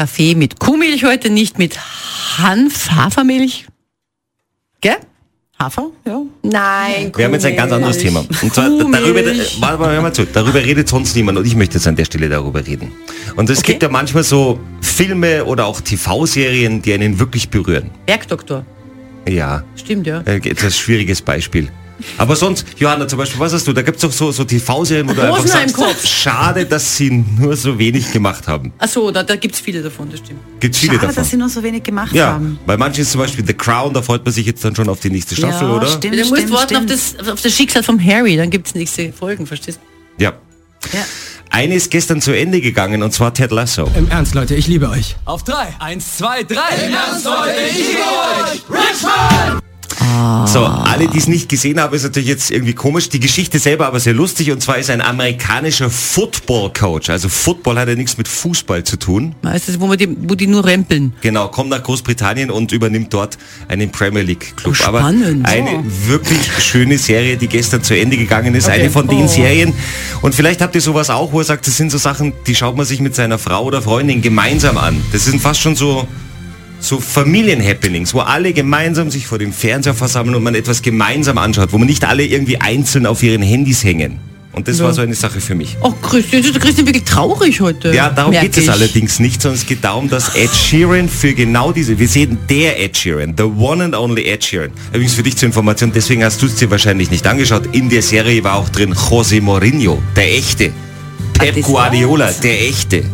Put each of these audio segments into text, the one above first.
Kaffee mit Kuhmilch heute, nicht mit Hanf, Hafermilch. Gell? Hafer? Ja. Nein, Wir haben jetzt ein ganz anderes Thema. Und zwar darüber, warte mal, hör mal zu, darüber redet sonst niemand und ich möchte jetzt an der Stelle darüber reden. Und es Okay. gibt ja manchmal so Filme oder auch TV-Serien, die einen wirklich berühren. Bergdoktor. Ja, Stimmt, ja. äh, etwas schwieriges Beispiel. Aber sonst, Johanna zum Beispiel, was hast du? Da gibt es doch so, so TV-Serien, wo du einfach sagst, Kopf. schade, dass sie nur so wenig gemacht haben. Achso, da, da gibt es viele davon, das stimmt. Gibt viele Schade, davon. dass sie nur so wenig gemacht Ja, haben. bei manchen ist zum Beispiel The Crown, da freut man sich jetzt dann schon auf die nächste Staffel, ja, oder? Stimmt, du musst stimmt, warten auf das, auf das Schicksal vom Harry, dann gibt es nächste Folgen, verstehst du? Ja. Ja. Eine ist gestern zu Ende gegangen und zwar Ted Lasso. Im Ernst, Leute, ich liebe euch. Auf drei. Eins, zwei, drei. Im Ernst, Leute, ich liebe euch. Richmond! So, alle, die es nicht gesehen haben, ist natürlich jetzt irgendwie komisch. Die Geschichte selber aber sehr lustig und zwar ist ein amerikanischer Football-Coach. Also Football hat ja nichts mit Fußball zu tun. Weißt du, wo, man die, wo die nur rempeln. Genau, kommt nach Großbritannien und übernimmt dort einen Premier League Club. Oh, Aber eine Oh. wirklich schöne Serie, die gestern zu Ende gegangen ist. Okay. Eine von den Oh. Serien. Und vielleicht habt ihr sowas auch, wo er sagt, das sind so Sachen, die schaut man sich mit seiner Frau oder Freundin gemeinsam an. Das sind fast schon so so Familienhappenings, wo alle gemeinsam sich vor dem Fernseher versammeln und man etwas gemeinsam anschaut, wo man nicht alle irgendwie einzeln auf ihren Handys hängen. Und das war so eine Sache für mich. Oh, Christian, du Christian wirklich traurig heute. Ja, darum geht es allerdings nicht, sondern es geht darum, dass Ed Sheeran für genau diese, wir sehen der Ed Sheeran, the one and only Ed Sheeran. Übrigens für dich zur Information, deswegen hast du es dir wahrscheinlich nicht angeschaut. In der Serie war auch drin José Mourinho, der echte. Pep das Guardiola, der echte.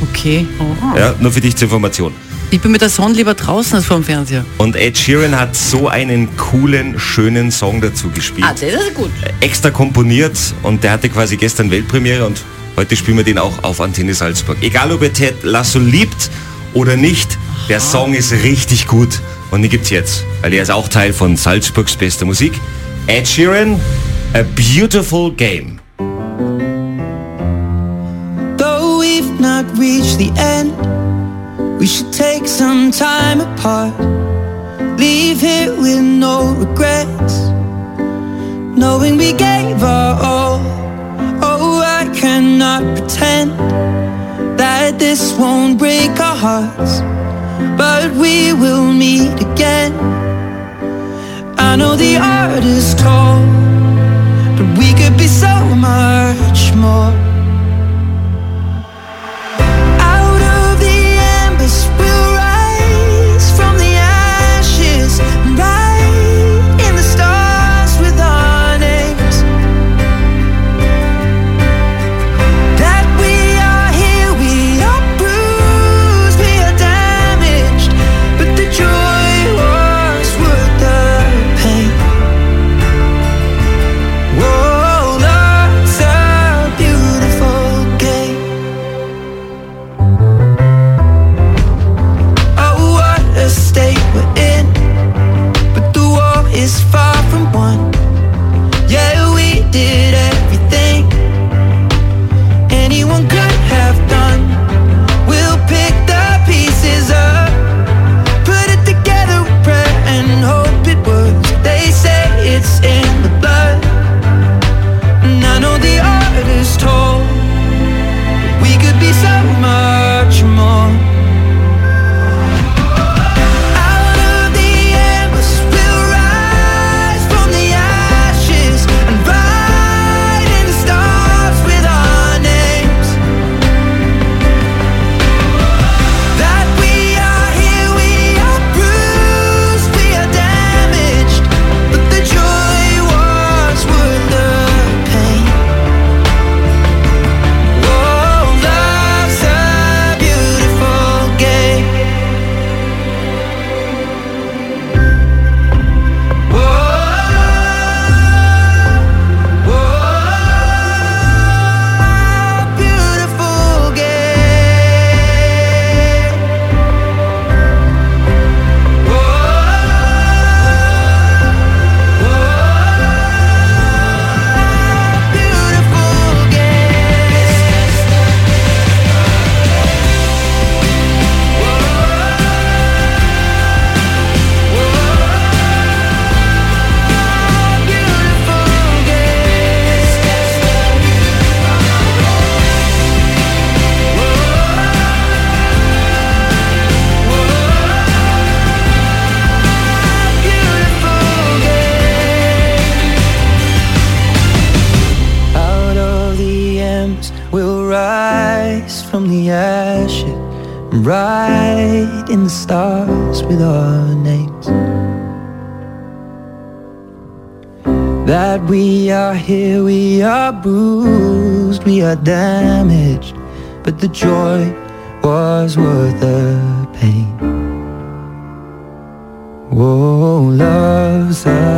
Okay. Oh. Ja, nur für dich zur Information. Ich bin mit der Sonne lieber draußen als vor dem Fernseher. Und Ed Sheeran hat so einen coolen, schönen Song dazu gespielt. Ah, das ist gut. Extra komponiert und der hatte quasi gestern Weltpremiere und heute spielen wir den auch auf Antenne Salzburg. Egal ob ihr Ted Lasso liebt oder nicht, der Song ist richtig gut und den gibt's jetzt, weil er ist auch Teil von Salzburgs bester Musik. Ed Sheeran, A Beautiful Game. Though we've not reached the end, we should take some time apart. Leave here with no regrets, knowing we gave our all. Oh, I cannot pretend that this won't break our hearts, but we will meet again. I know the art is tall, but we could be so much more. did will rise from the ashes and in the stars with our names. That we are here, we are bruised, we are damaged, but the joy was worth the pain. Oh, love's a